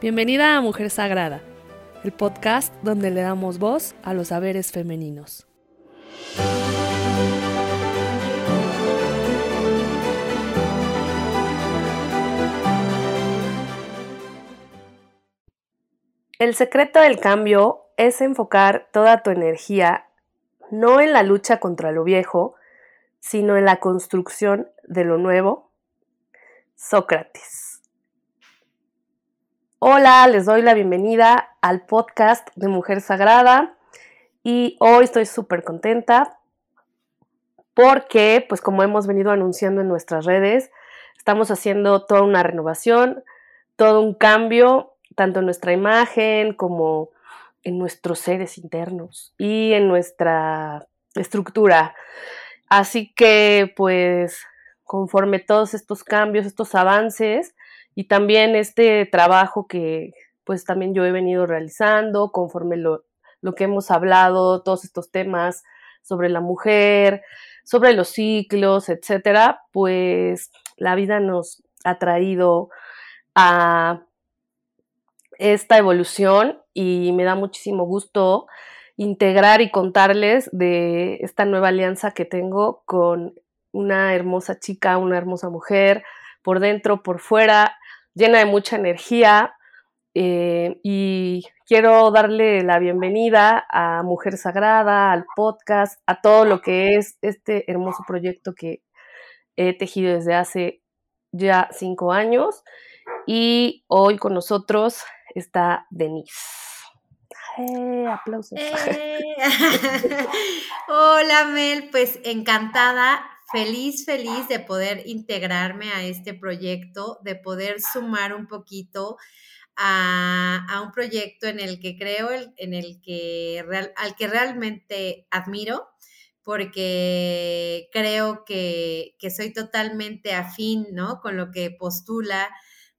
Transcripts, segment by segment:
Bienvenida a Mujer Sagrada, el podcast donde le damos voz a los saberes femeninos. El secreto del cambio es enfocar toda tu energía no en la lucha contra lo viejo, sino en la construcción de lo nuevo. Sócrates. Hola, les doy la bienvenida al podcast de Mujer Sagrada y hoy estoy súper contenta porque, pues como hemos venido anunciando en nuestras redes, estamos haciendo toda una renovación, todo un cambio, tanto en nuestra imagen como en nuestros seres internos y en nuestra estructura. Así que, pues, conforme todos estos cambios, estos avances, y también este trabajo que pues también yo he venido realizando conforme lo, lo que hemos hablado, todos estos temas sobre la mujer, sobre los ciclos, etcétera, pues la vida nos ha traído a esta evolución y me da muchísimo gusto integrar y contarles de esta nueva alianza que tengo con una hermosa chica, una hermosa mujer, por dentro, por fuera, llena de mucha energía. Eh, y quiero darle la bienvenida a Mujer Sagrada, al podcast, a todo lo que es este hermoso proyecto que he tejido desde hace ya cinco años. Y hoy con nosotros está Denise. Eh, aplausos. Eh. Hola Mel, pues encantada feliz, feliz de poder integrarme a este proyecto, de poder sumar un poquito a, un proyecto en el que creo, en el que al que realmente admiro, porque creo que, que soy totalmente afín, ¿no? Con lo que postula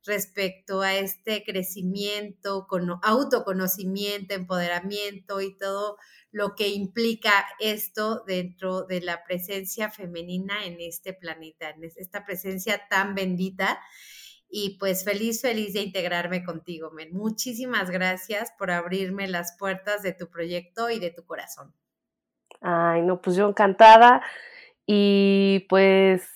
respecto a este crecimiento, con autoconocimiento, empoderamiento y todo lo que implica esto dentro de la presencia femenina en este planeta, en esta presencia tan bendita. Y pues feliz, feliz de integrarme contigo, Men. Muchísimas gracias por abrirme las puertas de tu proyecto y de tu corazón. Ay, no, pues yo encantada. Y pues,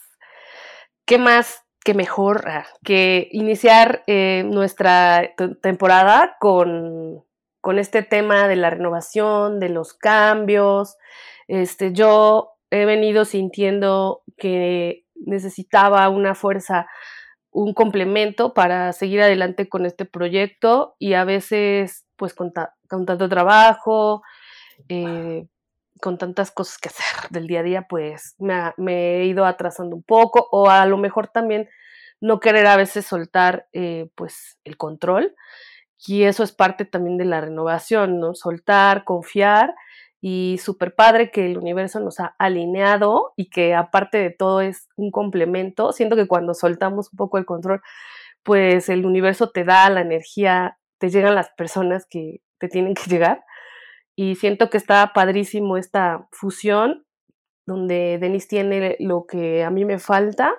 ¿qué más que mejor ah, que iniciar eh, nuestra temporada con con este tema de la renovación, de los cambios. Este, yo he venido sintiendo que necesitaba una fuerza, un complemento para seguir adelante con este proyecto y a veces, pues con, tanto trabajo, eh, con tantas cosas que hacer del día a día, pues me, he ido atrasando un poco o a lo mejor también no querer a veces soltar eh, pues el control y eso es parte también de la renovación, ¿no? Soltar, confiar y súper padre que el universo nos ha alineado y que aparte de todo es un complemento. Siento que cuando soltamos un poco el control, pues el universo te da la energía, te llegan las personas que te tienen que llegar. Y siento que está padrísimo esta fusión donde Denis tiene lo que a mí me falta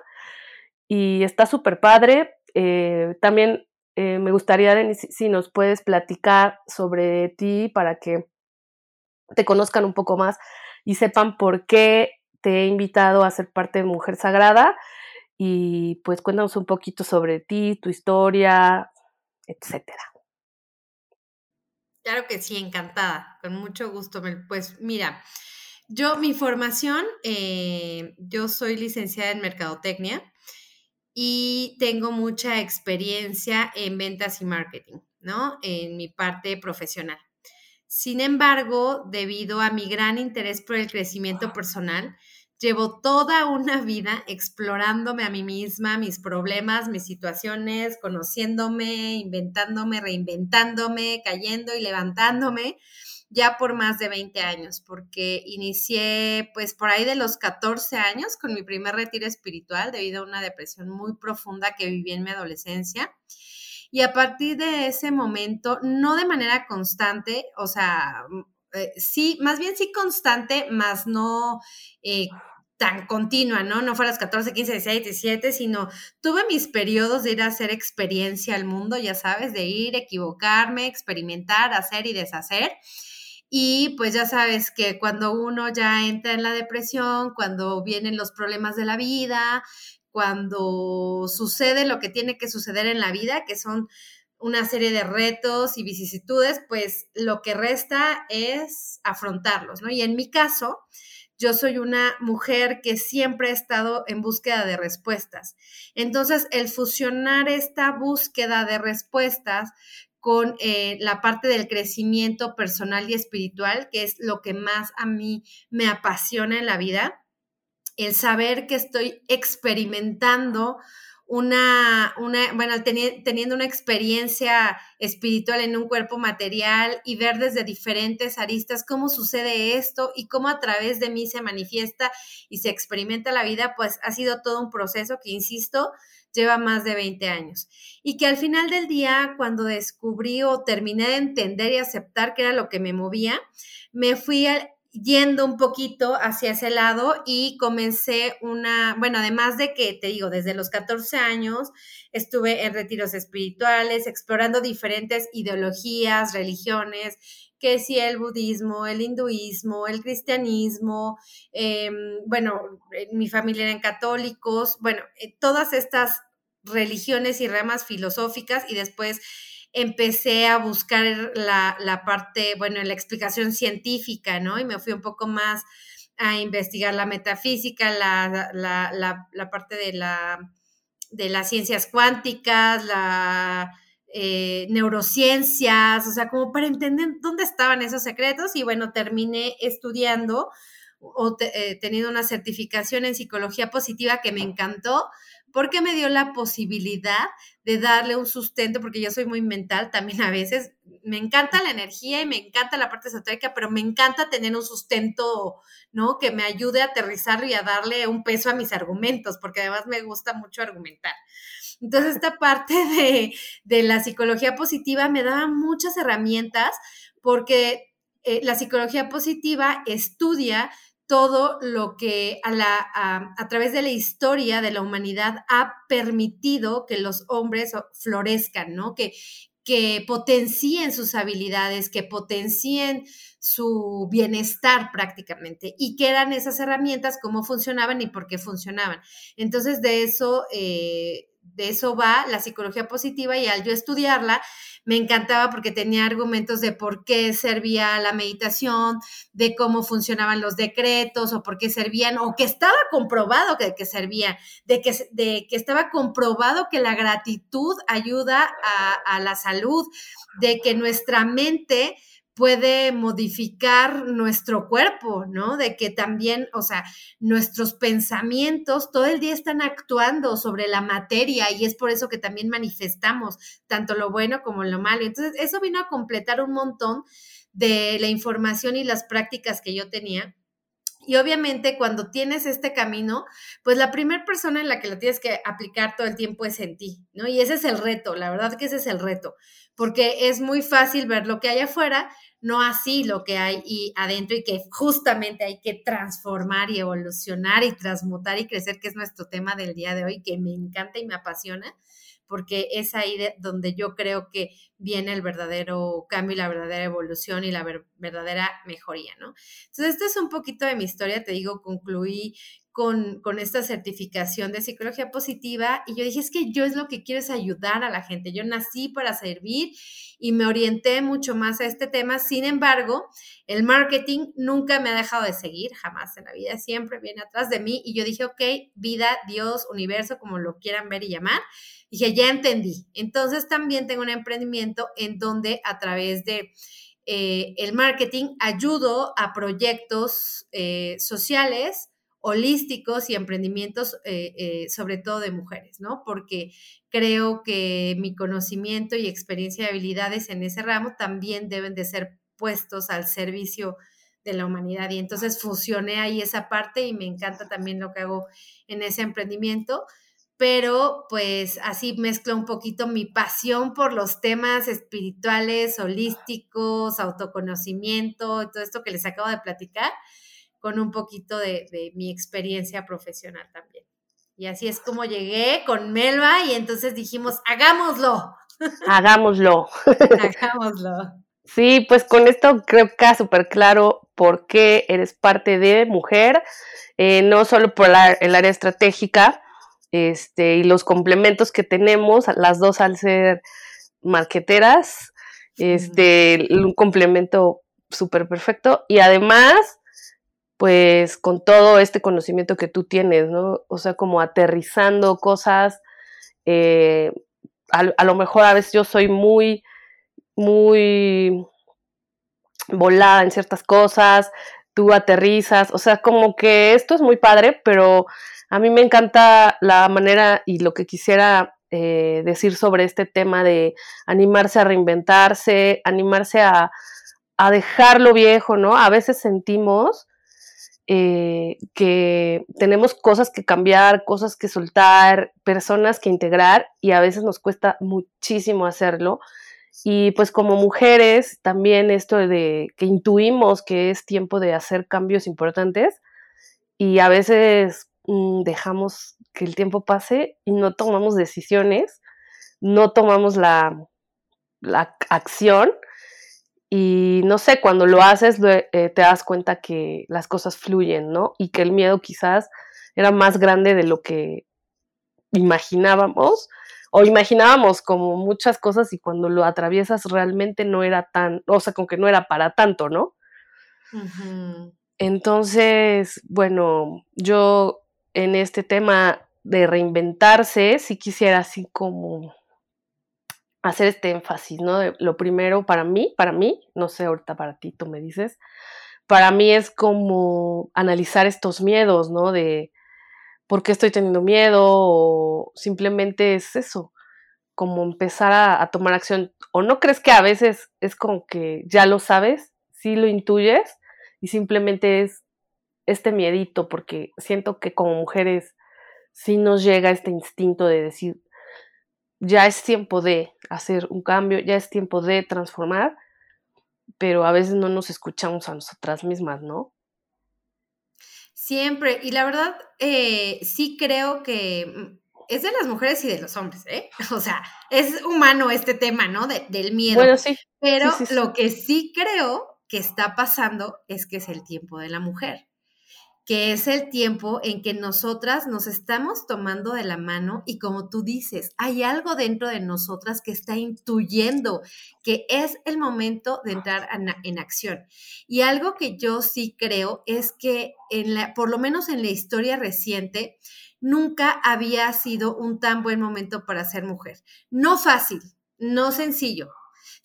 y está súper padre. Eh, también eh, me gustaría, Denise, si nos puedes platicar sobre ti para que te conozcan un poco más y sepan por qué te he invitado a ser parte de Mujer Sagrada. Y pues cuéntanos un poquito sobre ti, tu historia, etcétera. Claro que sí, encantada, con mucho gusto. Pues mira, yo mi formación, eh, yo soy licenciada en Mercadotecnia y tengo mucha experiencia en ventas y marketing, ¿no? En mi parte profesional. Sin embargo, debido a mi gran interés por el crecimiento personal, llevo toda una vida explorándome a mí misma, mis problemas, mis situaciones, conociéndome, inventándome, reinventándome, cayendo y levantándome ya por más de 20 años, porque inicié pues por ahí de los 14 años con mi primer retiro espiritual debido a una depresión muy profunda que viví en mi adolescencia. Y a partir de ese momento, no de manera constante, o sea, eh, sí, más bien sí constante, más no eh, tan continua, ¿no? No fue a los 14, 15, 16, 17, sino tuve mis periodos de ir a hacer experiencia al mundo, ya sabes, de ir, equivocarme, experimentar, hacer y deshacer. Y pues ya sabes que cuando uno ya entra en la depresión, cuando vienen los problemas de la vida, cuando sucede lo que tiene que suceder en la vida, que son una serie de retos y vicisitudes, pues lo que resta es afrontarlos, ¿no? Y en mi caso, yo soy una mujer que siempre ha estado en búsqueda de respuestas. Entonces, el fusionar esta búsqueda de respuestas con eh, la parte del crecimiento personal y espiritual, que es lo que más a mí me apasiona en la vida, el saber que estoy experimentando una, una bueno, teniendo una experiencia espiritual en un cuerpo material y ver desde diferentes aristas cómo sucede esto y cómo a través de mí se manifiesta y se experimenta la vida, pues ha sido todo un proceso que, insisto, lleva más de 20 años. Y que al final del día, cuando descubrí o terminé de entender y aceptar que era lo que me movía, me fui a, yendo un poquito hacia ese lado y comencé una, bueno, además de que, te digo, desde los 14 años estuve en retiros espirituales, explorando diferentes ideologías, religiones, que si el budismo, el hinduismo, el cristianismo, em, bueno, mi familia eran católicos, bueno, eh, todas estas religiones y ramas filosóficas y después empecé a buscar la, parte, bueno, la explicación científica, ¿no? Y me fui un poco más a investigar la metafísica, la, la, parte de, la, de las ciencias cuánticas, la eh, neurociencias, o sea, como para entender dónde estaban esos secretos y bueno, terminé estudiando o eh, teniendo una certificación en psicología positiva que me encantó porque me dio la posibilidad de darle un sustento, porque yo soy muy mental también a veces. Me encanta la energía y me encanta la parte esotérica, pero me encanta tener un sustento, ¿no? Que me ayude a aterrizarlo y a darle un peso a mis argumentos, porque además me gusta mucho argumentar. Entonces, esta parte de, de la psicología positiva me daba muchas herramientas porque eh, la psicología positiva estudia todo lo que a, la, a, través de la historia de la humanidad ha permitido que los hombres florezcan, ¿no? Que, que potencien sus habilidades, que potencien su bienestar prácticamente y que eran esas herramientas, cómo funcionaban y por qué funcionaban. Entonces, de eso, eh, de eso va la psicología positiva y al yo estudiarla, me encantaba porque tenía argumentos de por qué servía la meditación, de cómo funcionaban los decretos o por qué servían, o que estaba comprobado que, servían, de que, de que estaba comprobado que la gratitud ayuda a la salud, de que nuestra mente puede modificar nuestro cuerpo, ¿no? De que también, o sea, nuestros pensamientos todo el día están actuando sobre la materia y es por eso que también manifestamos tanto lo bueno como lo malo. Entonces, eso vino a completar un montón de la información y las prácticas que yo tenía. Y obviamente cuando tienes este camino, pues la primera persona en la que lo tienes que aplicar todo el tiempo es en ti, ¿no? Y ese es el reto, la verdad que ese es el reto, porque es muy fácil ver lo que hay afuera, no así lo que hay y adentro y que justamente hay que transformar y evolucionar y transmutar y crecer, que es nuestro tema del día de hoy, que me encanta y me apasiona, porque es ahí donde yo creo que viene el verdadero cambio y la verdadera evolución y la verdadera mejoría, ¿no? Entonces, este es un poquito de mi historia, te digo, concluí con, esta certificación de psicología positiva y yo dije, es que yo es lo que quiero es ayudar a la gente, yo nací para servir y me orienté mucho más a este tema, sin embargo, el marketing nunca me ha dejado de seguir, jamás en la vida, siempre viene atrás de mí y yo dije, ok, vida, Dios, universo, como lo quieran ver y llamar, dije, ya entendí. Entonces también tengo un emprendimiento en donde a través de... Eh, el marketing ayudo a proyectos eh, sociales, holísticos y emprendimientos, eh, eh, sobre todo de mujeres, ¿no? Porque creo que mi conocimiento y experiencia y habilidades en ese ramo también deben de ser puestos al servicio de la humanidad. Y entonces fusioné ahí esa parte y me encanta también lo que hago en ese emprendimiento. Pero pues así mezclo un poquito mi pasión por los temas espirituales, holísticos, autoconocimiento, todo esto que les acabo de platicar con un poquito de, de mi experiencia profesional también. Y así es como llegué con Melba y entonces dijimos, hagámoslo. Hagámoslo. hagámoslo. Sí, pues con esto creo que queda súper claro por qué eres parte de mujer, eh, no solo por el área estratégica este, y los complementos que tenemos, las dos al ser marqueteras, este, un complemento súper perfecto y además, pues con todo este conocimiento que tú tienes, ¿no? O sea, como aterrizando cosas, eh, a lo mejor a veces yo soy muy muy volada en ciertas cosas, tú aterrizas, o sea, como que esto es muy padre, pero a mí me encanta la manera y lo que quisiera eh, decir sobre este tema de animarse a reinventarse, animarse a, a dejar lo viejo, ¿no? A veces sentimos eh, que tenemos cosas que cambiar, cosas que soltar, personas que integrar y a veces nos cuesta muchísimo hacerlo. Y pues como mujeres, también esto de que intuimos que es tiempo de hacer cambios importantes y a veces mm, dejamos que el tiempo pase y no tomamos decisiones, no tomamos la, la acción y no sé, cuando lo haces eh, te das cuenta que las cosas fluyen, ¿no? Y que el miedo quizás era más grande de lo que imaginábamos o imaginábamos como muchas cosas y cuando lo atraviesas realmente no era tan, o sea, como que no era para tanto, ¿no? Entonces, bueno, yo en este tema de reinventarse, sí quisiera así como hacer este énfasis, ¿no? lo primero para mí, para mí, no sé ahorita para ti, tú me dices, para mí es como analizar estos miedos, ¿no? De, por qué estoy teniendo miedo o simplemente es eso, como empezar a, tomar acción. ¿O no crees que a veces es como que ya lo sabes, sí lo intuyes y simplemente es este miedito porque siento que como mujeres sí nos llega este instinto de decir, ya es tiempo de hacer un cambio, ya es tiempo de transformar, pero a veces no nos escuchamos a nosotras mismas, ¿no? Siempre, y la verdad, eh, sí creo que mm, es de las mujeres y de los hombres, ¿eh? O sea, es humano este tema, ¿no? del miedo. Bueno, sí. Pero lo que sí creo que está pasando es que es el tiempo de la mujer que es el tiempo en que nosotras nos estamos tomando de la mano y como tú dices, hay algo dentro de nosotras que está intuyendo que es el momento de entrar en, acción. Y algo que yo sí creo es que en la, por lo menos en la historia reciente, nunca había sido un tan buen momento para ser mujer. No fácil, no sencillo,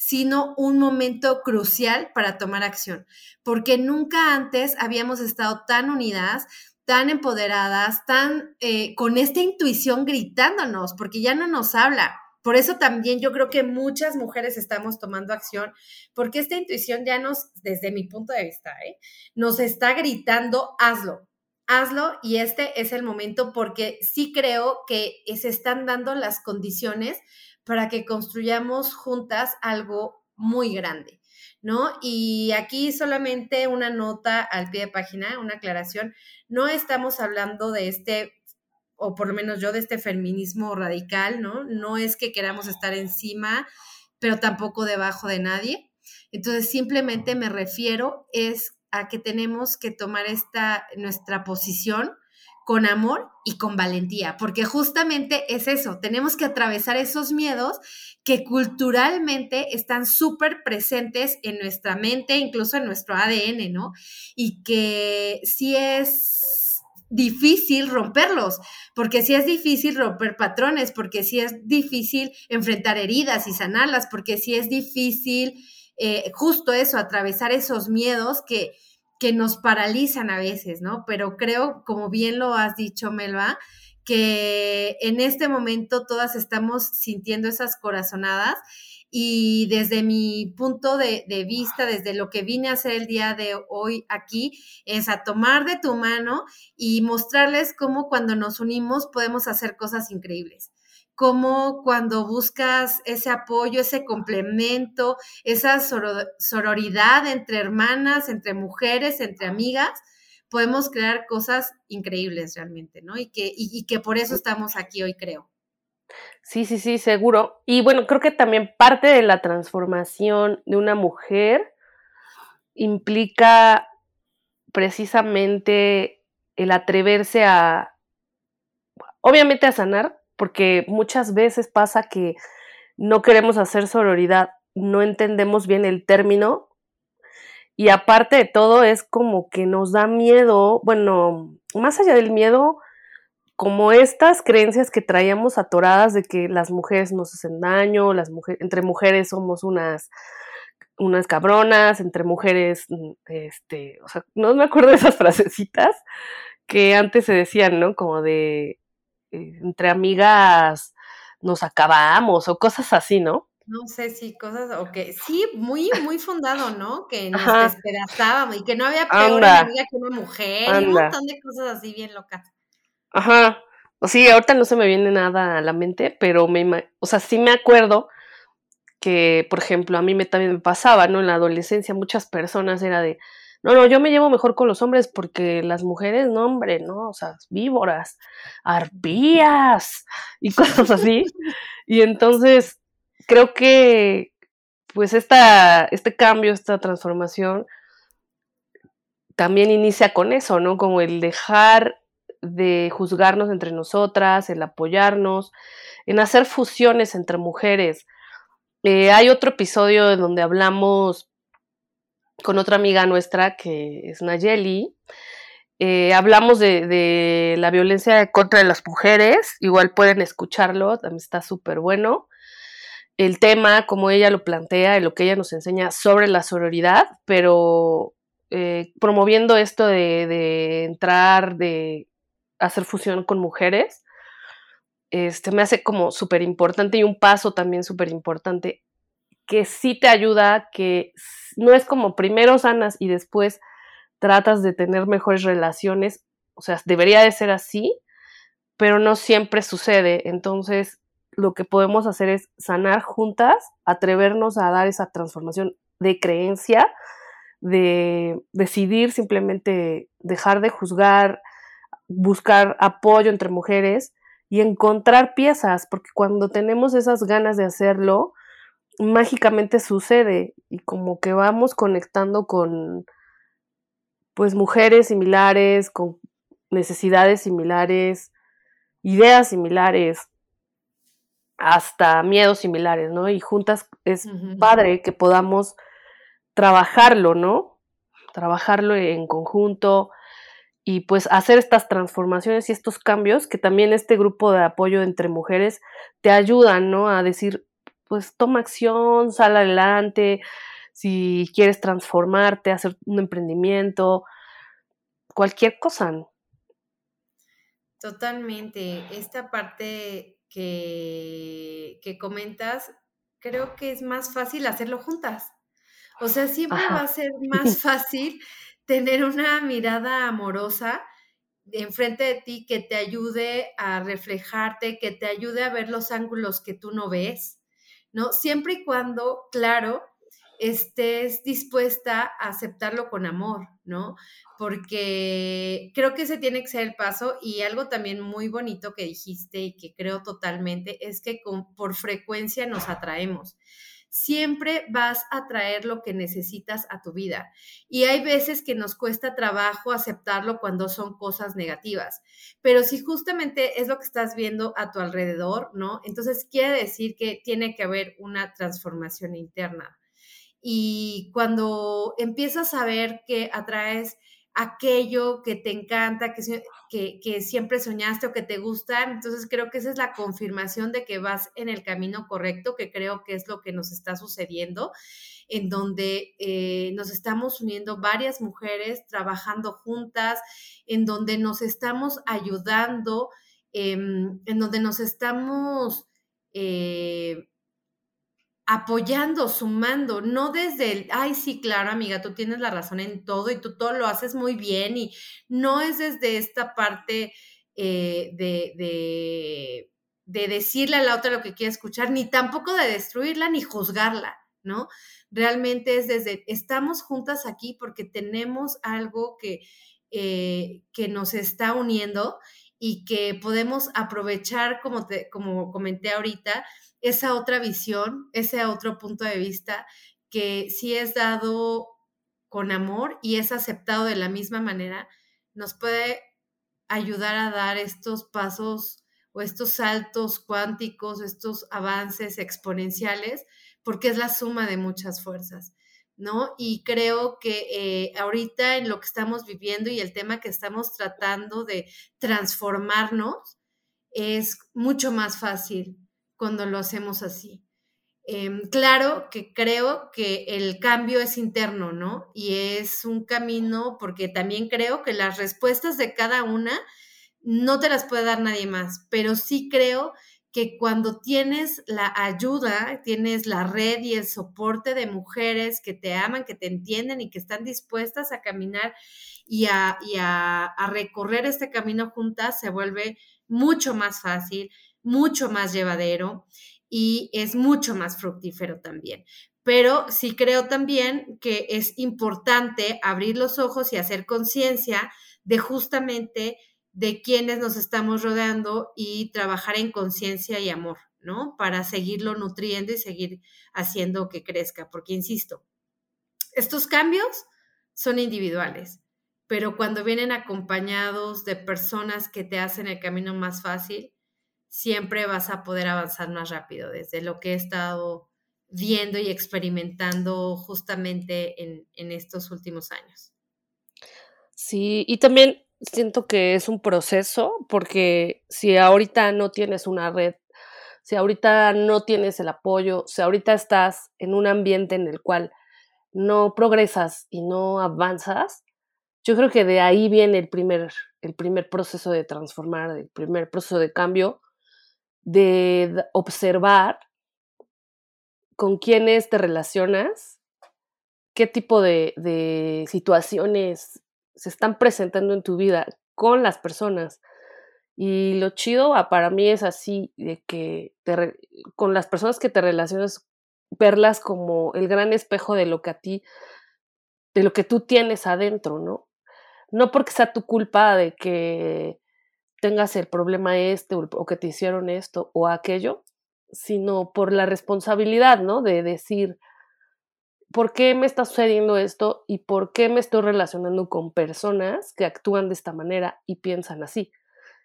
sino un momento crucial para tomar acción, porque nunca antes habíamos estado tan unidas, tan empoderadas, tan eh, con esta intuición gritándonos, porque ya no nos habla. Por eso también yo creo que muchas mujeres estamos tomando acción, porque esta intuición ya nos, desde mi punto de vista, ¿eh? nos está gritando, hazlo, hazlo y este es el momento porque sí creo que se están dando las condiciones para que construyamos juntas algo muy grande, ¿no? Y aquí solamente una nota al pie de página, una aclaración, no estamos hablando de este, o por lo menos yo, de este feminismo radical, ¿no? No es que queramos estar encima, pero tampoco debajo de nadie. Entonces, simplemente me refiero es a que tenemos que tomar esta, nuestra posición con amor y con valentía, porque justamente es eso, tenemos que atravesar esos miedos que culturalmente están súper presentes en nuestra mente, incluso en nuestro ADN, ¿no? Y que sí es difícil romperlos, porque sí es difícil romper patrones, porque sí es difícil enfrentar heridas y sanarlas, porque sí es difícil eh, justo eso, atravesar esos miedos que que nos paralizan a veces, ¿no? Pero creo, como bien lo has dicho, Melba, que en este momento todas estamos sintiendo esas corazonadas y desde mi punto de, vista, desde lo que vine a hacer el día de hoy aquí, es a tomar de tu mano y mostrarles cómo cuando nos unimos podemos hacer cosas increíbles cómo cuando buscas ese apoyo, ese complemento, esa sororidad entre hermanas, entre mujeres, entre amigas, podemos crear cosas increíbles realmente, ¿no? Y que, y que por eso estamos aquí hoy, creo. Sí, sí, sí, seguro. Y bueno, creo que también parte de la transformación de una mujer implica precisamente el atreverse a, obviamente a sanar, porque muchas veces pasa que no queremos hacer sororidad, no entendemos bien el término y aparte de todo es como que nos da miedo, bueno, más allá del miedo, como estas creencias que traíamos atoradas de que las mujeres nos hacen daño, las mujeres, entre mujeres somos unas, unas cabronas, entre mujeres, mm, este, o sea, no me acuerdo de esas frasecitas que antes se decían, ¿no? Como de, entre amigas nos acabamos o cosas así, ¿no? No sé si cosas, o que sí, muy, muy fundado, ¿no? Que nos despedazábamos y que no había peor amiga que una mujer, y un montón de cosas así bien locas. Ajá. O sí, ahorita no se me viene nada a la mente, pero me, o sea, sí me acuerdo que, por ejemplo, a mí me, también me pasaba, ¿no? En la adolescencia muchas personas era de, no, no, yo me llevo mejor con los hombres porque las mujeres, no, hombre, ¿no? O sea, víboras, arpías y cosas así. y entonces, creo que, pues, esta, este cambio, esta transformación, también inicia con eso, ¿no? Como el dejar de juzgarnos entre nosotras, el apoyarnos, en hacer fusiones entre mujeres. Eh, hay otro episodio en donde hablamos con otra amiga nuestra que es Nayeli. Eh, hablamos de, la violencia contra las mujeres, igual pueden escucharlo, también está súper bueno. El tema, como ella lo plantea, y lo que ella nos enseña sobre la sororidad, pero eh, promoviendo esto de, entrar, de hacer fusión con mujeres, este, me hace como súper importante y un paso también súper importante que sí te ayuda, que no es como primero sanas y después tratas de tener mejores relaciones, o sea, debería de ser así, pero no siempre sucede. Entonces, lo que podemos hacer es sanar juntas, atrevernos a dar esa transformación de creencia, de decidir simplemente dejar de juzgar, buscar apoyo entre mujeres y encontrar piezas, porque cuando tenemos esas ganas de hacerlo, mágicamente sucede y como que vamos conectando con pues mujeres similares, con necesidades similares, ideas similares, hasta miedos similares, ¿no? Y juntas es padre que podamos trabajarlo, ¿no? Trabajarlo en conjunto, y pues hacer estas transformaciones y estos cambios que también este grupo de apoyo entre mujeres te ayudan, ¿no? A decir, pues toma acción, sal adelante, si quieres transformarte, hacer un emprendimiento, cualquier cosa. Totalmente. Esta parte que, que comentas, creo que es más fácil hacerlo juntas. O sea, siempre va a ser más fácil tener una mirada amorosa enfrente de ti que te ayude a reflejarte, que te ayude a ver los ángulos que tú no ves, ¿no? Siempre y cuando, claro, estés dispuesta a aceptarlo con amor, ¿no? Porque creo que ese tiene que ser el paso y algo también muy bonito que dijiste y que creo totalmente es que por frecuencia nos atraemos siempre vas a traer lo que necesitas a tu vida. Y hay veces que nos cuesta trabajo aceptarlo cuando son cosas negativas. Pero si justamente es lo que estás viendo a tu alrededor, ¿no? Entonces quiere decir que tiene que haber una transformación interna. Y cuando empiezas a ver que atraes aquello que te encanta, que, que, siempre soñaste o que te gusta. Entonces creo que esa es la confirmación de que vas en el camino correcto, que creo que es lo que nos está sucediendo, en donde eh, nos estamos uniendo varias mujeres trabajando juntas, en donde nos estamos ayudando, em, en donde nos estamos... Eh, apoyando, sumando, no desde el, ay, sí, claro, amiga, tú tienes la razón en todo y tú todo lo haces muy bien y no es desde esta parte eh, de, de, de, decirle a la otra lo que quiere escuchar, ni tampoco de destruirla ni juzgarla, ¿no? Realmente es desde, estamos juntas aquí porque tenemos algo que eh, que nos está uniendo y que podemos aprovechar, como, te, como comenté ahorita, esa otra visión, ese otro punto de vista que si es dado con amor y es aceptado de la misma manera, nos puede ayudar a dar estos pasos o estos saltos cuánticos, estos avances exponenciales, porque es la suma de muchas fuerzas. ¿no? Y creo que eh, ahorita en lo que estamos viviendo y el tema que estamos tratando de transformarnos es mucho más fácil cuando lo hacemos así. Em, claro que creo que el cambio es interno, ¿no? Y es un camino porque también creo que las respuestas de cada una no te las puede dar nadie más, pero sí creo que cuando tienes la ayuda, tienes la red y el soporte de mujeres que te aman, que te entienden y que están dispuestas a caminar y a, a, recorrer este camino juntas, se vuelve mucho más fácil, mucho más llevadero y es mucho más fructífero también. Pero sí creo también que es importante abrir los ojos y hacer conciencia de justamente de quienes nos estamos rodeando y trabajar en conciencia y amor, ¿no? Para seguirlo nutriendo y seguir haciendo que crezca, porque insisto, estos cambios son individuales, pero cuando vienen acompañados de personas que te hacen el camino más fácil, siempre vas a poder avanzar más rápido, desde lo que he estado viendo y experimentando justamente en, en estos últimos años. Sí, y también siento que es un proceso porque si ahorita no tienes una red, si ahorita no tienes el apoyo, si ahorita estás en un ambiente en el cual no progresas y no avanzas, yo creo que de ahí viene el primer, el primer proceso de transformar, el primer proceso de cambio, de observar con quiénes te relacionas, qué tipo de, de situaciones se están presentando en tu vida con las personas. Y lo chido ah, para mí es así, de que con las personas que te relacionas, verlas como el gran espejo de lo que a ti, de lo que tú tienes adentro, ¿no? No porque sea tu culpa de que tengas el problema este o que te hicieron esto o aquello, sino por la responsabilidad, ¿no? De decir, ¿por qué me está sucediendo esto y por qué me estoy relacionando con personas que actúan de esta manera y piensan así?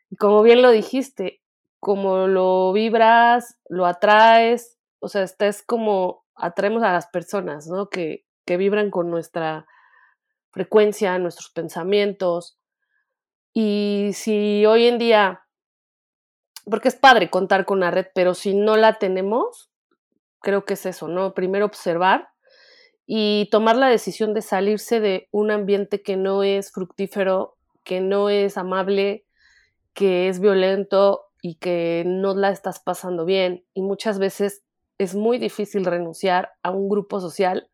Y como bien lo dijiste, como lo vibras, lo atraes, o sea, es como atraemos a las personas, ¿no? Que, que vibran con nuestra frecuencia, nuestros pensamientos. Y si hoy en día, porque es padre contar con la red, pero si no la tenemos, creo que es eso, ¿no? Primero observar y tomar la decisión de salirse de un ambiente que no es fructífero, que no es amable, que es violento y que no la estás pasando bien. Y muchas veces es muy difícil renunciar a un grupo social,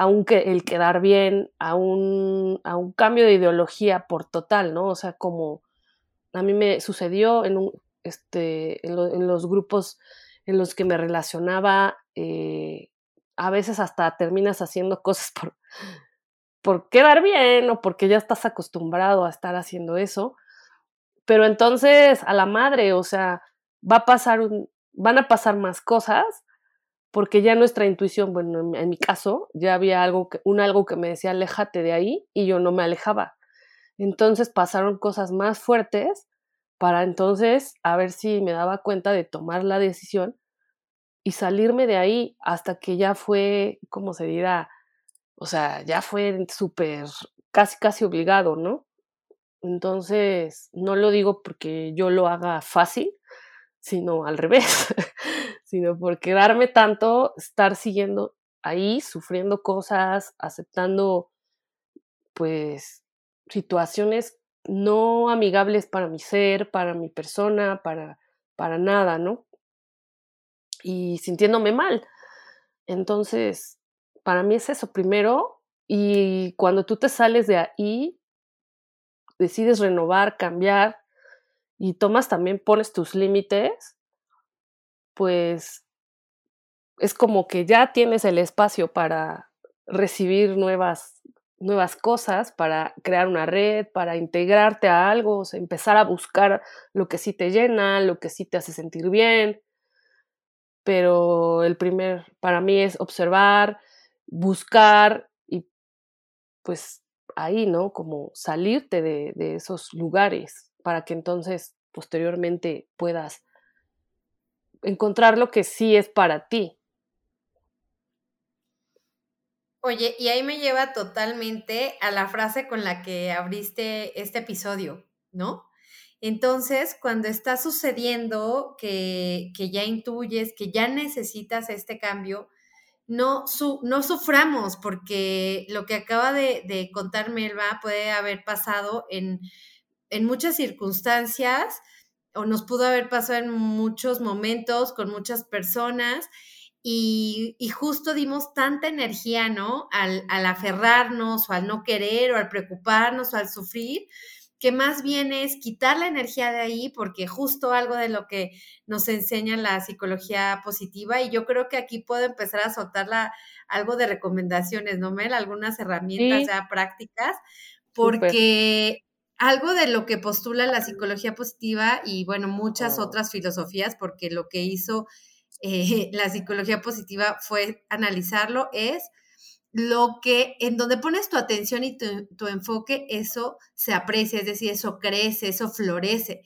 aunque el quedar bien, a un, a un cambio de ideología por total, ¿no? O sea, como a mí me sucedió en, un, este, en, los grupos en los que me relacionaba, eh, a veces hasta terminas haciendo cosas por, por quedar bien o porque ya estás acostumbrado a estar haciendo eso. Pero entonces, a la madre, o sea, va a pasar un, van a pasar más cosas porque ya nuestra intuición, bueno, en, mi caso, ya había algo que, un algo que me decía, aléjate de ahí, y yo no me alejaba. Entonces pasaron cosas más fuertes para entonces a ver si me daba cuenta de tomar la decisión y salirme de ahí hasta que ya fue, como se dirá, o sea, ya fue súper, casi, casi obligado, ¿no? Entonces, no lo digo porque yo lo haga fácil, sino al revés, sino por quedarme tanto, estar siguiendo ahí, sufriendo cosas, aceptando, pues, situaciones no amigables para mi ser, para mi persona, para, para nada, ¿no? y sintiéndome mal. Entonces, para mí es eso primero. Y cuando tú te sales de ahí, decides renovar, cambiar y tomas también, pones tus límites, pues es como que ya tienes el espacio para recibir nuevas nuevas cosas, para crear una red, para integrarte a algo, empezar a buscar lo que sí te llena, lo que sí te hace sentir bien. Pero el primer, para mí es observar, buscar y pues ahí, ¿no? Como salirte de, de esos lugares para que entonces posteriormente puedas encontrar lo que sí es para ti. Oye, y ahí me lleva totalmente a la frase con la que abriste este episodio, ¿no? Entonces, cuando está sucediendo que, que ya intuyes, que ya necesitas este cambio, no, no suframos, porque lo que acaba de, de contar Melba puede haber pasado en, en muchas circunstancias o nos pudo haber pasado en muchos momentos con muchas personas y, justo dimos tanta energía, ¿no? Al, aferrarnos o al no querer o al preocuparnos o al sufrir, que más bien es quitar la energía de ahí, porque justo algo de lo que nos enseña la psicología positiva, y yo creo que aquí puedo empezar a soltar algo de recomendaciones, ¿no, Mel? Algunas herramientas ya prácticas, porque algo de lo que postula la psicología positiva y, bueno, muchas oh. otras filosofías, porque lo que hizo eh, la psicología positiva fue analizarlo, es lo que en donde pones tu atención y tu, enfoque, eso se aprecia, es decir, eso crece, eso florece,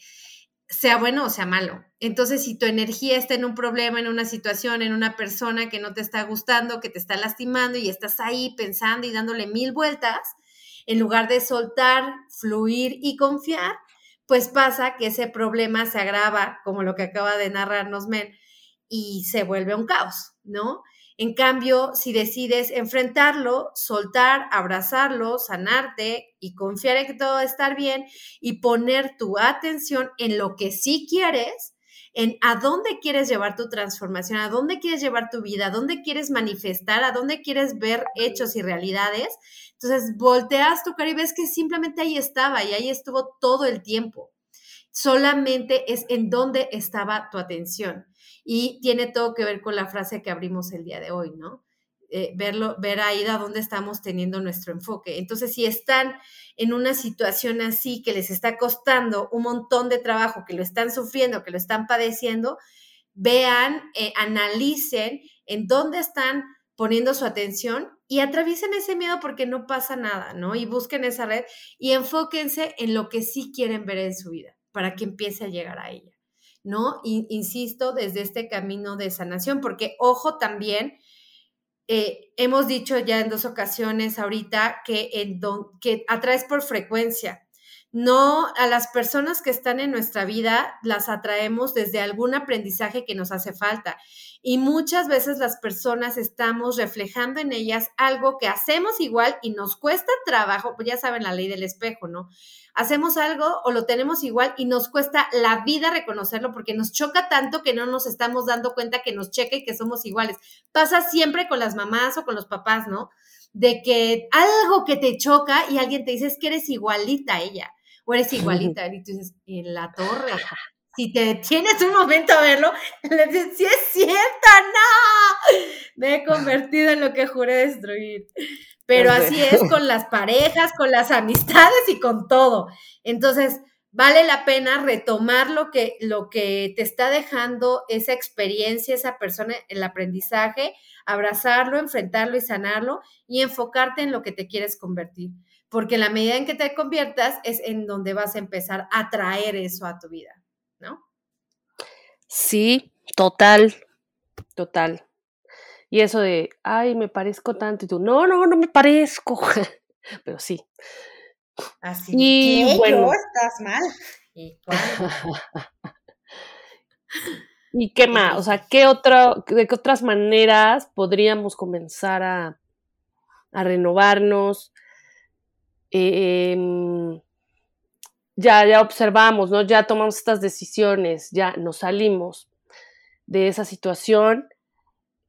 sea bueno o sea malo. Entonces, si tu energía está en un problema, en una situación, en una persona que no te está gustando, que te está lastimando y estás ahí pensando y dándole mil vueltas, en lugar de soltar, fluir y confiar, pues pasa que ese problema se agrava, como lo que acaba de narrarnos Men, y se vuelve un caos, ¿no? En cambio, si decides enfrentarlo, soltar, abrazarlo, sanarte y confiar en que todo va a estar bien y poner tu atención en lo que sí quieres, en a dónde quieres llevar tu transformación, a dónde quieres llevar tu vida, a dónde quieres manifestar, a dónde quieres ver hechos y realidades. Entonces, volteas tu cara y ves que simplemente ahí estaba y ahí estuvo todo el tiempo. Solamente es en dónde estaba tu atención y tiene todo que ver con la frase que abrimos el día de hoy, ¿no? Eh, verlo, ver ahí a dónde estamos teniendo nuestro enfoque. Entonces, si están en una situación así que les está costando un montón de trabajo, que lo están sufriendo, que lo están padeciendo, vean, eh, analicen en dónde están poniendo su atención y atraviesen ese miedo porque no pasa nada, ¿no? Y busquen esa red y enfóquense en lo que sí quieren ver en su vida para que empiece a llegar a ella. ¿no? insisto, desde este camino de sanación, porque ojo también, eh, hemos dicho ya en dos ocasiones ahorita que, en que atraes por frecuencia. No a las personas que están en nuestra vida las atraemos desde algún aprendizaje que nos hace falta. Y muchas veces las personas estamos reflejando en ellas algo que hacemos igual y nos cuesta trabajo, pues ya saben la ley del espejo, ¿no? Hacemos algo o lo tenemos igual y nos cuesta la vida reconocerlo porque nos choca tanto que no nos estamos dando cuenta que nos checa y que somos iguales. Pasa siempre con las mamás o con los papás, ¿no? De que algo que te choca y alguien te dice es que eres igualita a ella o eres igualita y tú dices, en la torre. Si te detienes un momento a verlo, le dices, sí es cierto, no, me he convertido en lo que juré destruir. Pero así es con las parejas, con las amistades y con todo. Entonces, vale la pena retomar lo que, lo que te está dejando esa experiencia, esa persona, el aprendizaje, abrazarlo, enfrentarlo y sanarlo y enfocarte en lo que te quieres convertir. Porque la medida en que te conviertas es en donde vas a empezar a traer eso a tu vida, ¿no? Sí, total, total. Y eso de, ay, me parezco tanto, y tú, no, no, no me parezco, pero sí. Así y bueno, estás mal. ¿Y, ¿Y qué más? O sea, ¿qué otra, ¿de qué otras maneras podríamos comenzar a, a renovarnos? Em, ya, ya observamos, ¿no? Ya tomamos estas decisiones, ya nos salimos de esa situación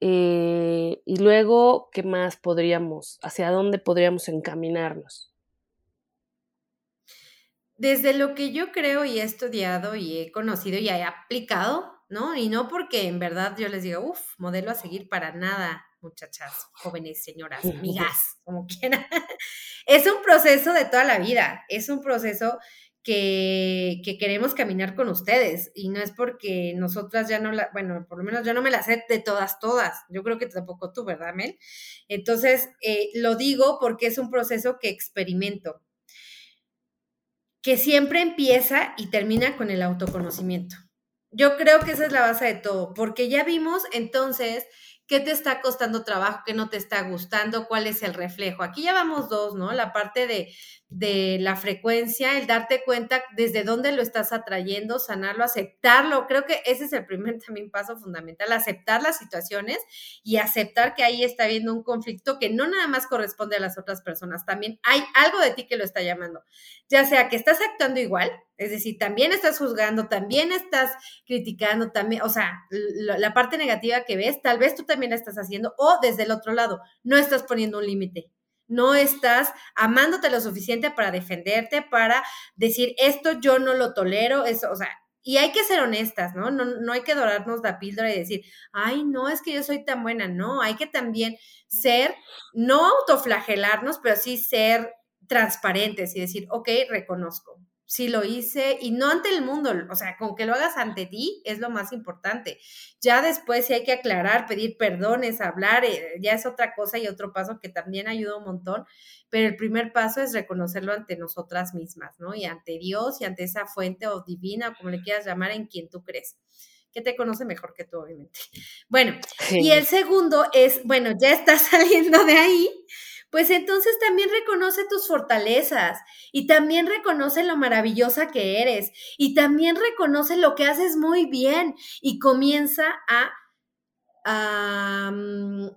eh, y luego, ¿qué más podríamos, hacia dónde podríamos encaminarnos? Desde lo que yo creo y he estudiado y he conocido y he aplicado, ¿no? Y no porque en verdad yo les diga, uff, modelo a seguir para nada, muchachas, jóvenes, señoras, amigas, como quieran. Es un proceso de toda la vida, es un proceso que, queremos caminar con ustedes y no es porque nosotras ya no la, bueno, por lo menos yo no me la sé de todas, todas, yo creo que tampoco tú, ¿verdad, Mel? Entonces, eh, lo digo porque es un proceso que experimento, que siempre empieza y termina con el autoconocimiento. Yo creo que esa es la base de todo, porque ya vimos entonces qué te está costando trabajo, qué no te está gustando, cuál es el reflejo. Aquí ya vamos dos, ¿no? La parte de, de la frecuencia, el darte cuenta desde dónde lo estás atrayendo, sanarlo, aceptarlo. Creo que ese es el primer también paso fundamental, aceptar las situaciones y aceptar que ahí está habiendo un conflicto que no nada más corresponde a las otras personas, también hay algo de ti que lo está llamando, ya sea que estás actuando igual, es decir, también estás juzgando, también estás criticando, también, o sea, la, parte negativa que ves, tal vez tú también la estás haciendo o desde el otro lado, no estás poniendo un límite no estás amándote lo suficiente para defenderte, para decir, esto yo no lo tolero, eso, o sea, y hay que ser honestas, ¿no? ¿no? No hay que dorarnos la píldora y decir, ay, no, es que yo soy tan buena, no, hay que también ser, no autoflagelarnos, pero sí ser transparentes y decir, ok, reconozco, sí lo hice y no ante el mundo, o sea, con que lo hagas ante ti es lo más importante. Ya después si hay que aclarar, pedir perdones, hablar, eh, ya es otra cosa y otro paso que también ayuda un montón, pero el primer paso es reconocerlo ante nosotras mismas, ¿no? Y ante Dios y ante esa fuente o divina, o como le quieras llamar, en quien tú crees que te conoce mejor que tú, obviamente. Bueno, y el segundo es, bueno, ya estás saliendo de ahí, pues entonces también reconoce tus fortalezas y también reconoce lo maravillosa que eres y también reconoce lo que haces muy bien y comienza a... a, mm,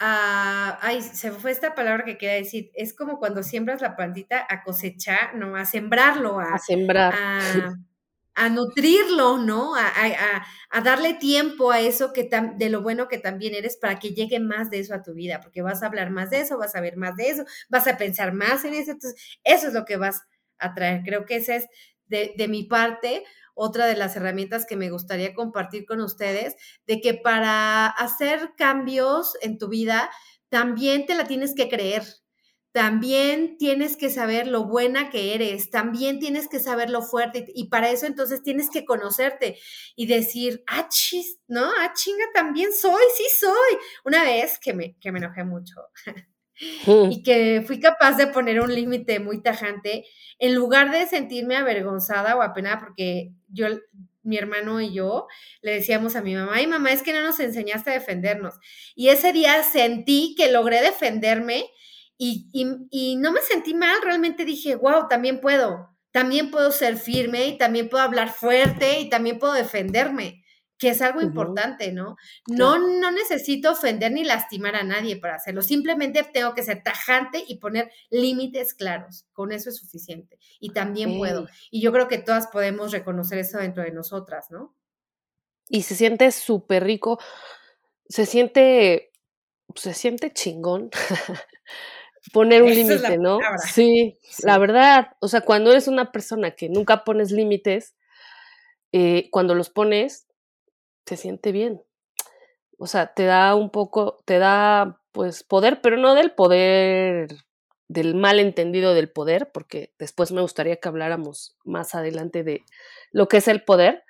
ay, se fue esta palabra que quería decir, es como cuando siembras la plantita a cosechar, no, a sembrarlo, a, a sembrar. A, a nutrirlo, ¿no? A, a, darle tiempo a eso que de lo bueno que también eres para que llegue más de eso a tu vida, porque vas a hablar más de eso, vas a ver más de eso, vas a pensar más en eso, entonces eso es lo que vas a traer. Creo que esa es de, de mi parte otra de las herramientas que me gustaría compartir con ustedes, de que para hacer cambios en tu vida, también te la tienes que creer, también tienes que saber lo buena que eres, también tienes que saber lo fuerte y para eso entonces tienes que conocerte y decir, ah, chis, ¿no? Ah, chinga, también soy, sí soy. Una vez que me, que me enojé mucho y que fui capaz de poner un límite muy tajante, en lugar de sentirme avergonzada o apenada porque yo mi hermano y yo le decíamos a mi mamá, ay mamá, es que no nos enseñaste a defendernos. Y ese día sentí que logré defenderme y, no me sentí mal, realmente dije, wow, también puedo, también puedo ser firme y también puedo hablar fuerte y también puedo defenderme, que es algo importante, ¿no? No, no necesito ofender ni lastimar a nadie para hacerlo, simplemente tengo que ser tajante y poner límites claros, con eso es suficiente y también puedo. Y yo creo que todas podemos reconocer eso dentro de nosotras, ¿no? Y se siente súper rico, se siente, se siente chingón poner un límite, ¿no? Sí, la verdad. O sea, cuando eres una persona que nunca pones límites, eh, cuando los pones, te siente bien. O sea, te da un poco, te da pues poder, pero no del poder, del mal entendido del poder, porque después me gustaría que habláramos más adelante de lo que es el poder,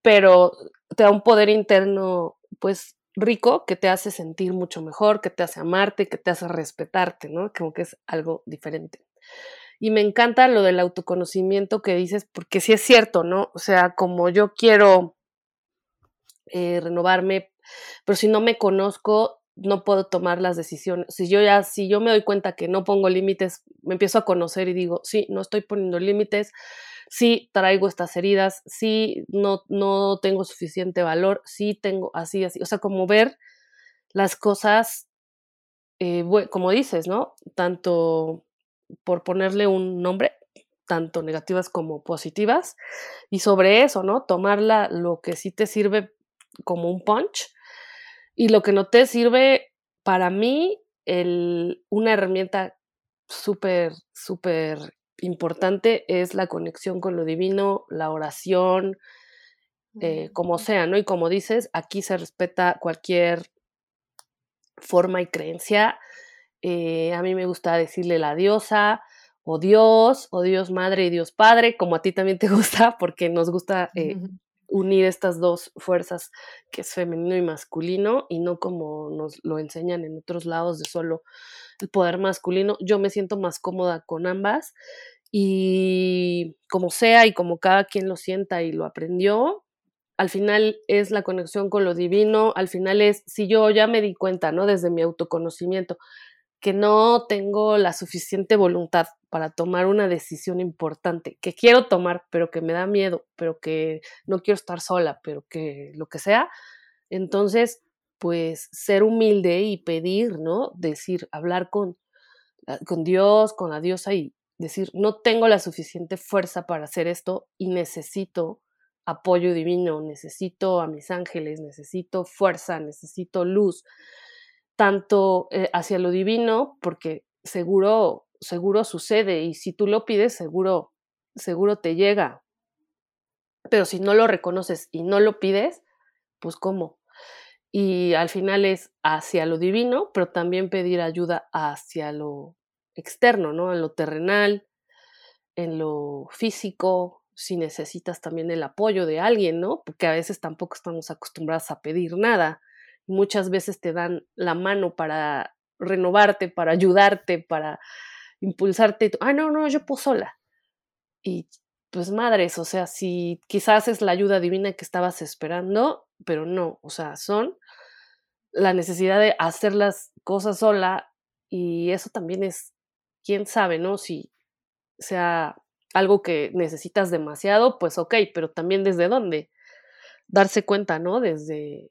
pero te da un poder interno, pues rico que te hace sentir mucho mejor, que te hace amarte, que te hace respetarte, ¿no? Como que es algo diferente. Y me encanta lo del autoconocimiento que dices, porque sí es cierto, ¿no? O sea, como yo quiero eh, renovarme, pero si no me conozco, no puedo tomar las decisiones. Si yo ya, si yo me doy cuenta que no pongo límites, me empiezo a conocer y digo, sí, no estoy poniendo límites, sí traigo estas heridas, sí no, no tengo suficiente valor, sí tengo así, así, o sea, como ver las cosas, eh, como dices, ¿no? Tanto por ponerle un nombre, tanto negativas como positivas, y sobre eso, ¿no? Tomarla lo que sí te sirve como un punch y lo que no te sirve, para mí, el, una herramienta súper, súper importante es la conexión con lo divino, la oración, eh, como sea, ¿no? Y como dices, aquí se respeta cualquier forma y creencia. Eh, a mí me gusta decirle la diosa, o Dios, o Dios Madre y Dios Padre, como a ti también te gusta, porque nos gusta eh, unir estas dos fuerzas, que es femenino y masculino, y no como nos lo enseñan en otros lados de solo el poder masculino. Yo me siento más cómoda con ambas y como sea y como cada quien lo sienta y lo aprendió, al final es la conexión con lo divino, al final es, si yo ya me di cuenta, ¿no? Desde mi autoconocimiento, que no tengo la suficiente voluntad para tomar una decisión importante, que quiero tomar, pero que me da miedo, pero que no quiero estar sola, pero que lo que sea, entonces, pues ser humilde y pedir, ¿no? Decir, hablar con, con Dios, con la diosa y decir, no tengo la suficiente fuerza para hacer esto y necesito apoyo divino, necesito a mis ángeles, necesito fuerza, necesito luz, tanto eh, hacia lo divino, porque seguro, seguro sucede y si tú lo pides, seguro, seguro te llega. Pero si no lo reconoces y no lo pides, pues cómo. Y al final es hacia lo divino, pero también pedir ayuda hacia lo externo, ¿no? En lo terrenal, en lo físico, si necesitas también el apoyo de alguien, ¿no? Porque a veces tampoco estamos acostumbradas a pedir nada. Muchas veces te dan la mano para renovarte, para ayudarte, para impulsarte. Ah, no, no, yo puedo sola. Y pues madres, o sea, si quizás es la ayuda divina que estabas esperando, pero no, o sea, son la necesidad de hacer las cosas sola y eso también es, quién sabe, ¿no? Si sea algo que necesitas demasiado, pues ok, pero también desde dónde. Darse cuenta, ¿no? Desde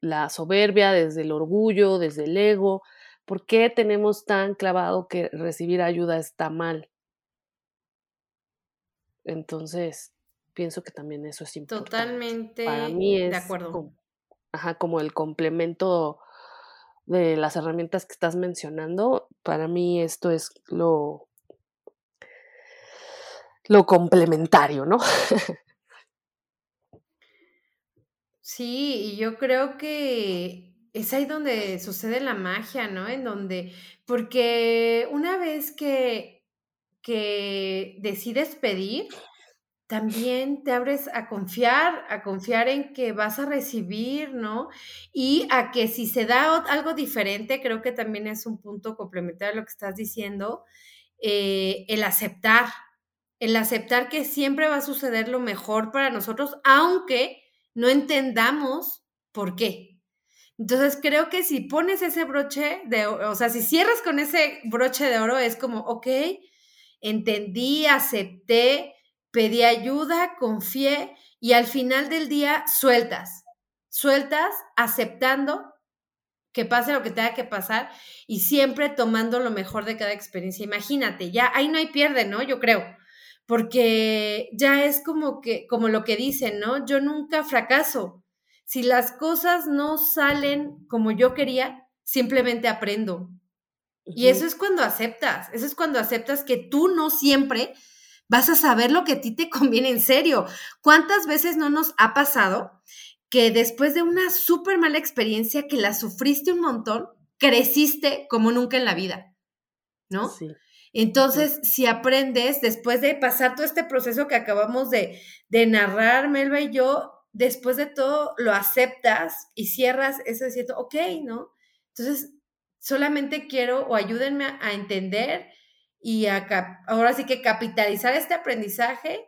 la soberbia, desde el orgullo, desde el ego. ¿Por qué tenemos tan clavado que recibir ayuda está mal? Entonces, pienso que también eso es importante. Totalmente Para mí es de acuerdo. Como, ajá, como el complemento de las herramientas que estás mencionando. Para mí esto es lo lo complementario, ¿no? Sí, y yo creo que es ahí donde sucede la magia, ¿no? En donde, porque una vez que, que decides pedir, también te abres a confiar, a confiar en que vas a recibir, ¿no? Y a que si se da algo diferente, creo que también es un punto complementario a lo que estás diciendo, eh, el aceptar, el aceptar que siempre va a suceder lo mejor para nosotros, aunque no entendamos por qué. Entonces creo que si pones ese broche de, o sea, si cierras con ese broche de oro, es como, ok, entendí, acepté, pedí ayuda, confié y al final del día sueltas, sueltas aceptando que pase lo que tenga que pasar y siempre tomando lo mejor de cada experiencia. Imagínate, ya ahí no hay pierde, ¿no? Yo creo porque ya es como que, como lo que dicen, ¿no? Yo nunca fracaso. Si las cosas no salen como yo quería, simplemente aprendo. Y eso es cuando aceptas, eso es cuando aceptas que tú no siempre vas a saber lo que a ti te conviene en serio. ¿Cuántas veces no nos ha pasado que después de una súper mala experiencia que la sufriste un montón, creciste como nunca en la vida? ¿No? Sí. Entonces, si aprendes, después de pasar todo este proceso que acabamos de, narrar, Melba y yo, después de todo lo aceptas y cierras eso diciendo, ok, ¿no? Entonces, solamente quiero o ayúdenme a, entender y a ahora sí que capitalizar este aprendizaje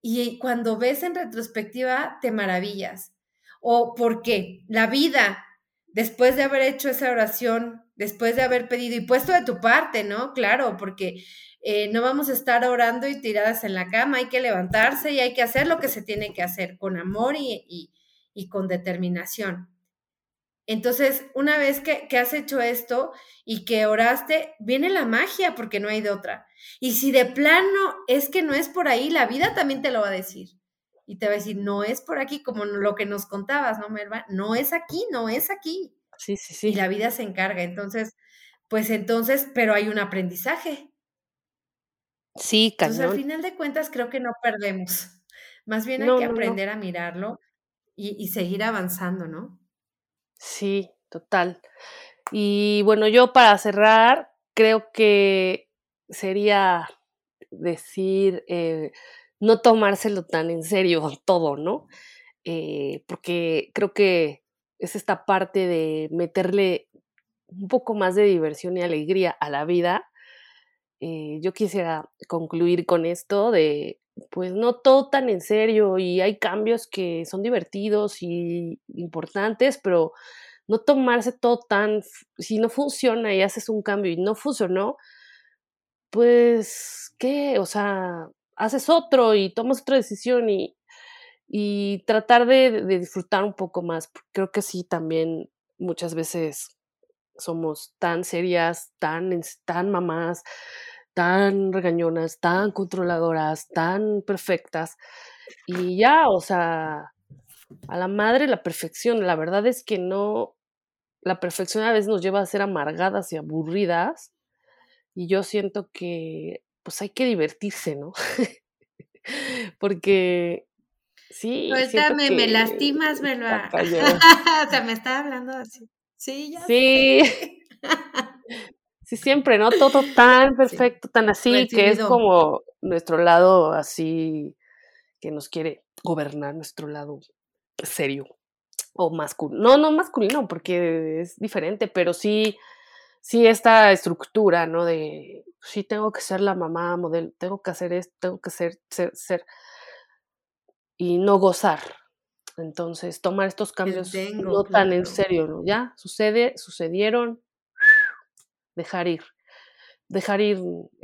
y cuando ves en retrospectiva te maravillas. O porque la vida, después de haber hecho esa oración después de haber pedido y puesto de tu parte, ¿no? Claro, porque eh, no vamos a estar orando y tiradas en la cama, hay que levantarse y hay que hacer lo que se tiene que hacer con amor y, con determinación. Entonces, una vez que, que, has hecho esto y que oraste, viene la magia porque no hay de otra. Y si de plano es que no es por ahí, la vida también te lo va a decir. Y te va a decir, no es por aquí, como lo que nos contabas, ¿no, Merva? No es aquí, no es aquí. Sí, sí, sí. Y la vida se encarga. Entonces, pues entonces, pero hay un aprendizaje. Sí, cañón. Entonces, al final de cuentas, creo que no perdemos. Más bien hay que aprender a mirarlo y, seguir avanzando, ¿no? Sí, total. Y bueno, yo para cerrar, creo que sería decir, eh, no tomárselo tan en serio todo, ¿no? Eh, porque creo que es esta parte de meterle un poco más de diversión y alegría a la vida. Eh, yo quisiera concluir con esto de, pues no todo tan en serio y hay cambios que son divertidos y importantes, pero no tomarse todo tan, si no funciona y haces un cambio y no funcionó, pues, ¿qué? O sea, haces otro y tomas otra decisión y, y tratar de, disfrutar un poco más. Creo que sí, también muchas veces somos tan serias, tan, tan mamás, tan regañonas, tan controladoras, tan perfectas. Y ya, o sea, a la madre la perfección. La verdad es que no, la perfección a veces nos lleva a ser amargadas y aburridas. Y yo siento que pues hay que divertirse, ¿no? Porque sí. Suéltame, me lastimas, me lo. o sea, me está hablando así. Sí, ya. Sí. sí, siempre, ¿no? Todo tan perfecto, tan así, que es como nuestro lado así que nos quiere gobernar, nuestro lado serio o masculino. No, no masculino, porque es diferente, pero sí, sí esta estructura, ¿no? De sí tengo que ser la mamá modelo, tengo que hacer esto, tengo que ser, ser, ser y no gozar. Entonces, tomar estos cambios no tan en serio, ¿no? Ya, sucede, sucedieron, dejar ir. Dejar ir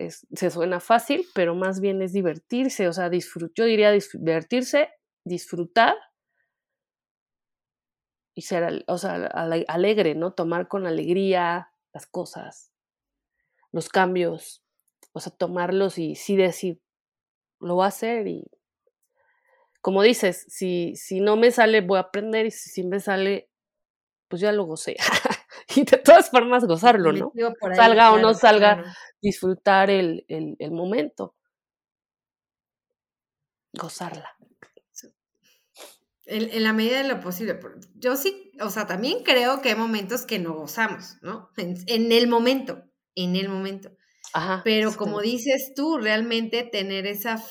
se suena fácil, pero más bien es divertirse, o sea, disfrut, yo diría divertirse, disfrutar y ser, o sea, alegre, ¿no? Tomar con alegría las cosas, los cambios, o sea, tomarlos y sí decir, lo voy a hacer y como dices, si, si no me sale, voy a aprender y si, me sale, pues ya lo gocé. y de todas formas gozarlo, ¿no? salga o no salga, disfrutar el, el, momento. Gozarla. En, en, la medida de lo posible. Yo sí, o sea, también creo que hay momentos que no gozamos, ¿no? En, en el momento, en el momento. Ajá, Pero como dices tú, realmente tener esa,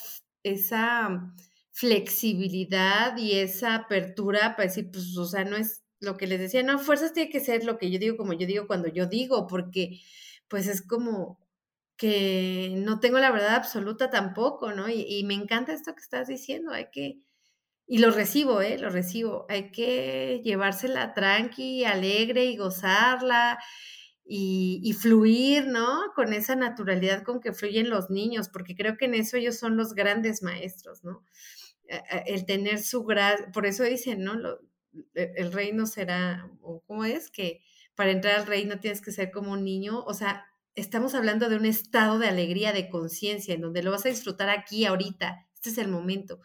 esa flexibilidad y esa apertura para decir, pues, o sea, no es lo que les decía, no, fuerzas tiene que ser lo que yo digo, como yo digo cuando yo digo, porque pues es como que no tengo la verdad absoluta tampoco, ¿no? Y, y me encanta esto que estás diciendo, hay que, y lo recibo, ¿eh? Lo recibo, hay que llevársela tranqui, alegre y gozarla y, fluir, ¿no? Con esa naturalidad con que fluyen los niños, porque creo que en eso ellos son los grandes maestros, ¿no? El tener su grado, por eso dicen, ¿no? El reino será, o cómo es, que para entrar al reino tienes que ser como un niño, o sea, estamos hablando de un estado de alegría, de conciencia, en donde lo vas a disfrutar aquí, ahorita, este es el momento.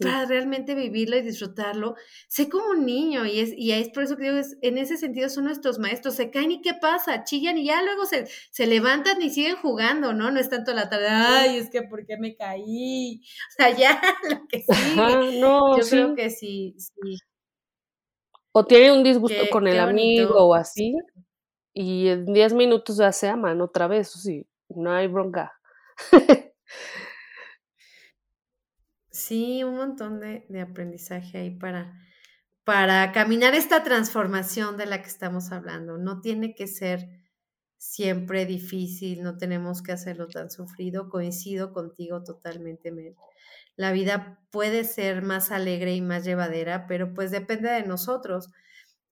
Para realmente vivirlo y disfrutarlo, sé como un niño y es, y es por eso que digo, es, en ese sentido son nuestros maestros, se caen y qué pasa, chillan y ya luego se, se levantan y siguen jugando, ¿no? No es tanto la tarde, ay, es que ¿por qué me caí? O sea, ya lo que sí, no, yo creo que sí, sí. O tiene un disgusto con el amigo o así, y en 10 minutos ya se aman otra vez, o sí, no hay bronca. Sí, un montón de, aprendizaje ahí para, para caminar esta transformación de la que estamos hablando. No tiene que ser siempre difícil, no tenemos que hacerlo tan sufrido. Coincido contigo totalmente, Mel. La vida puede ser más alegre y más llevadera, pero pues depende de nosotros.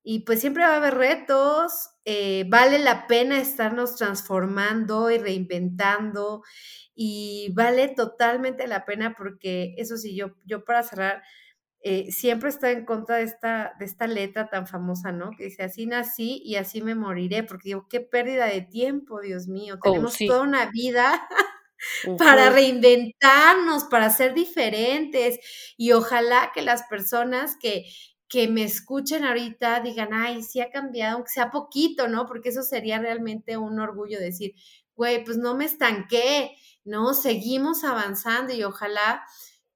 Y pues siempre va a haber retos, eh, vale la pena estarnos transformando y reinventando y vale totalmente la pena porque eso sí, yo, yo para cerrar, eh, siempre estoy en contra de esta, de esta letra tan famosa, ¿no? Que dice, así nací y así me moriré, porque digo, qué pérdida de tiempo, Dios mío, oh, tenemos toda una vida para reinventarnos, para ser diferentes y ojalá que las personas que, que me escuchen ahorita digan, ay, sí ha cambiado, aunque sea poquito, ¿no? Porque eso sería realmente un orgullo decir, güey, pues no me estanqué, ¿no? Seguimos avanzando y ojalá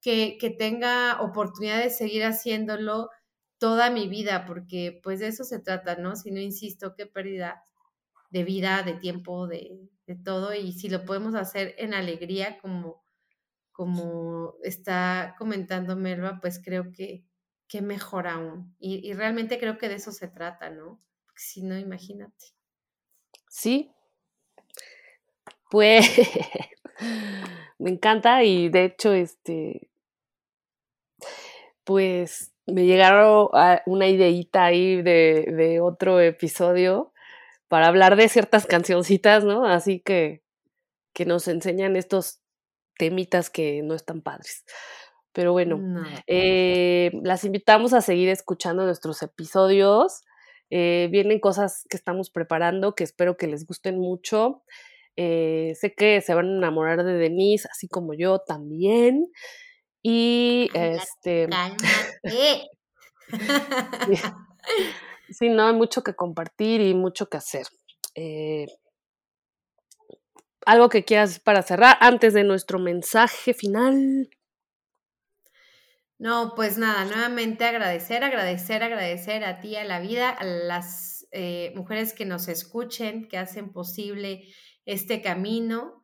que, tenga oportunidad de seguir haciéndolo toda mi vida, porque pues de eso se trata, ¿no? Si no insisto, qué pérdida de vida, de tiempo, de, de todo, y si lo podemos hacer en alegría, como, como está comentando Melba, pues creo que, que mejor aún. Y, y realmente creo que de eso se trata, ¿no? Porque si no, imagínate. Sí. Pues me encanta y de hecho, este, pues me llegaron a una ideita ahí de, de, otro episodio para hablar de ciertas cancioncitas, ¿no? Así que, que nos enseñan estos temitas que no están padres. Pero bueno, eh, las invitamos a seguir escuchando nuestros episodios. Eh, vienen cosas que estamos preparando que espero que les gusten mucho. Eh, sé que se van a enamorar de Denise, así como yo también. Y este. sí, no, hay mucho que compartir y mucho que hacer. Eh, algo que quieras para cerrar antes de nuestro mensaje final. No, pues nada, nuevamente agradecer, agradecer, agradecer a ti, a la vida, a las eh, mujeres que nos escuchen, que hacen posible este camino.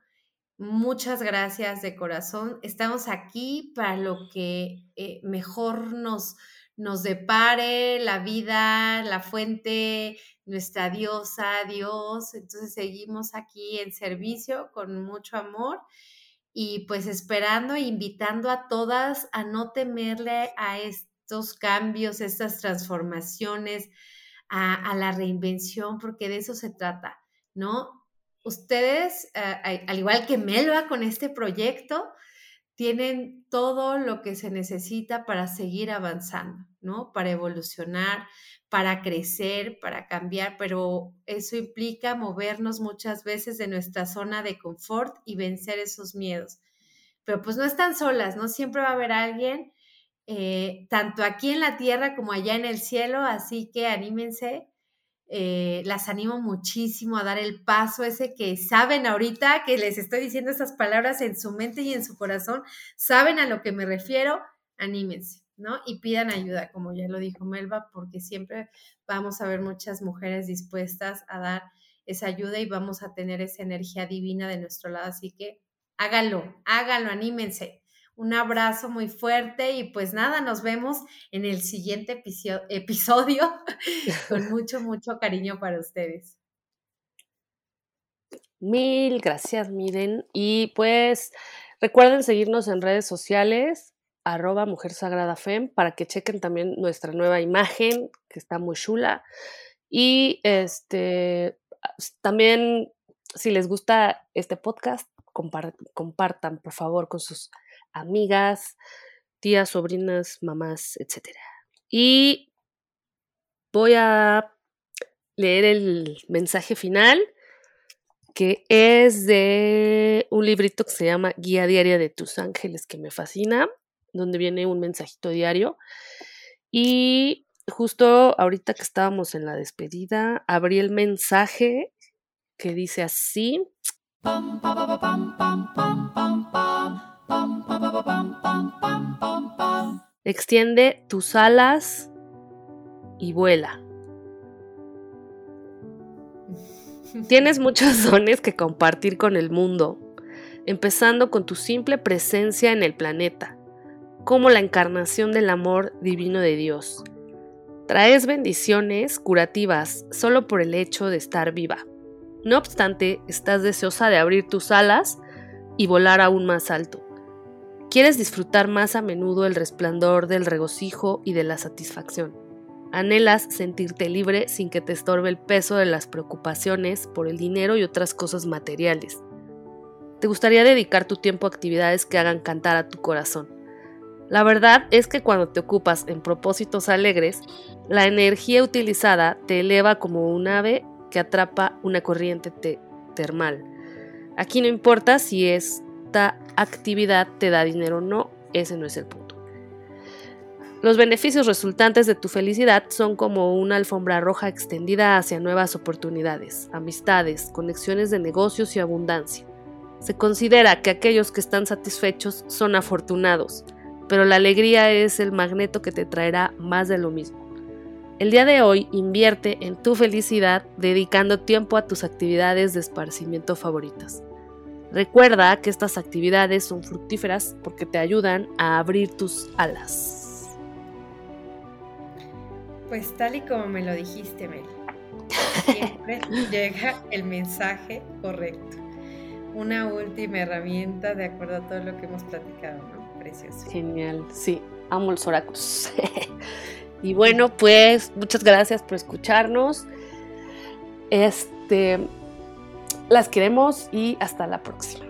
Muchas gracias de corazón. Estamos aquí para lo que eh, mejor nos, nos depare la vida, la fuente, nuestra diosa, Dios. Entonces seguimos aquí en servicio con mucho amor y pues esperando e invitando a todas a no temerle a estos cambios, estas transformaciones, a, la reinvención, porque de eso se trata, ¿no? ustedes, eh, al igual que Melba con este proyecto, tienen todo lo que se necesita para seguir avanzando, ¿no? Para evolucionar, para crecer, para cambiar, pero eso implica movernos muchas veces de nuestra zona de confort y vencer esos miedos. Pero pues no están solas, ¿no? Siempre va a haber alguien, eh, tanto aquí en la tierra como allá en el cielo, así que anímense, eh, las animo muchísimo a dar el paso ese que saben ahorita, que les estoy diciendo estas palabras en su mente y en su corazón, saben a lo que me refiero, anímense, ¿no? Y pidan ayuda, como ya lo dijo Melba, porque siempre vamos a ver muchas mujeres dispuestas a dar esa ayuda y vamos a tener esa energía divina de nuestro lado, así que háganlo, háganlo, anímense. Un abrazo muy fuerte y pues nada, nos vemos en el siguiente episodio con mucho, mucho cariño para ustedes. Mil gracias, miren. Y pues recuerden seguirnos en redes sociales, arroba Mujer Sagrada Fem, para que chequen también nuestra nueva imagen, que está muy chula. Y este también, si les gusta este podcast, compartan, por favor, con sus amigas, tías, sobrinas, mamás, etc. Y voy a leer el mensaje final, que es de un librito que se llama Guía Diaria de tus Ángeles, que me fascina, donde viene un mensajito diario. Y justo ahorita que estábamos en la despedida, abrí el mensaje que dice así. Extiende tus alas y vuela. Tienes muchos dones que compartir con el mundo, empezando con tu simple presencia en el planeta, como la encarnación del amor divino de Dios. Traes bendiciones curativas solo por el hecho de estar viva. No obstante, estás deseosa de abrir tus alas y volar aún más alto. Quieres disfrutar más a menudo el resplandor del regocijo y de la satisfacción. Anhelas sentirte libre sin que te estorbe el peso de las preocupaciones por el dinero y otras cosas materiales. Te gustaría dedicar tu tiempo a actividades que hagan cantar a tu corazón. La verdad es que cuando te ocupas en propósitos alegres, la energía utilizada te eleva como un ave que atrapa una corriente termal. Aquí no importa si actividad te da dinero o no, ese no es el punto. Los beneficios resultantes de tu felicidad son como una alfombra roja extendida hacia nuevas oportunidades, amistades, conexiones de negocios y abundancia. Se considera que aquellos que están satisfechos son afortunados, pero la alegría es el magneto que te traerá más de lo mismo. El día de hoy invierte en tu felicidad dedicando tiempo a tus actividades de esparcimiento favoritas. Recuerda que estas actividades son fructíferas porque te ayudan a abrir tus alas. Pues tal y como me lo dijiste, Mel, siempre llega el mensaje correcto. Una última herramienta de acuerdo a todo lo que hemos platicado, ¿no? Precioso. Genial, sí, amo los oráculos. y bueno, pues muchas gracias por escucharnos. Este las queremos y hasta la próxima.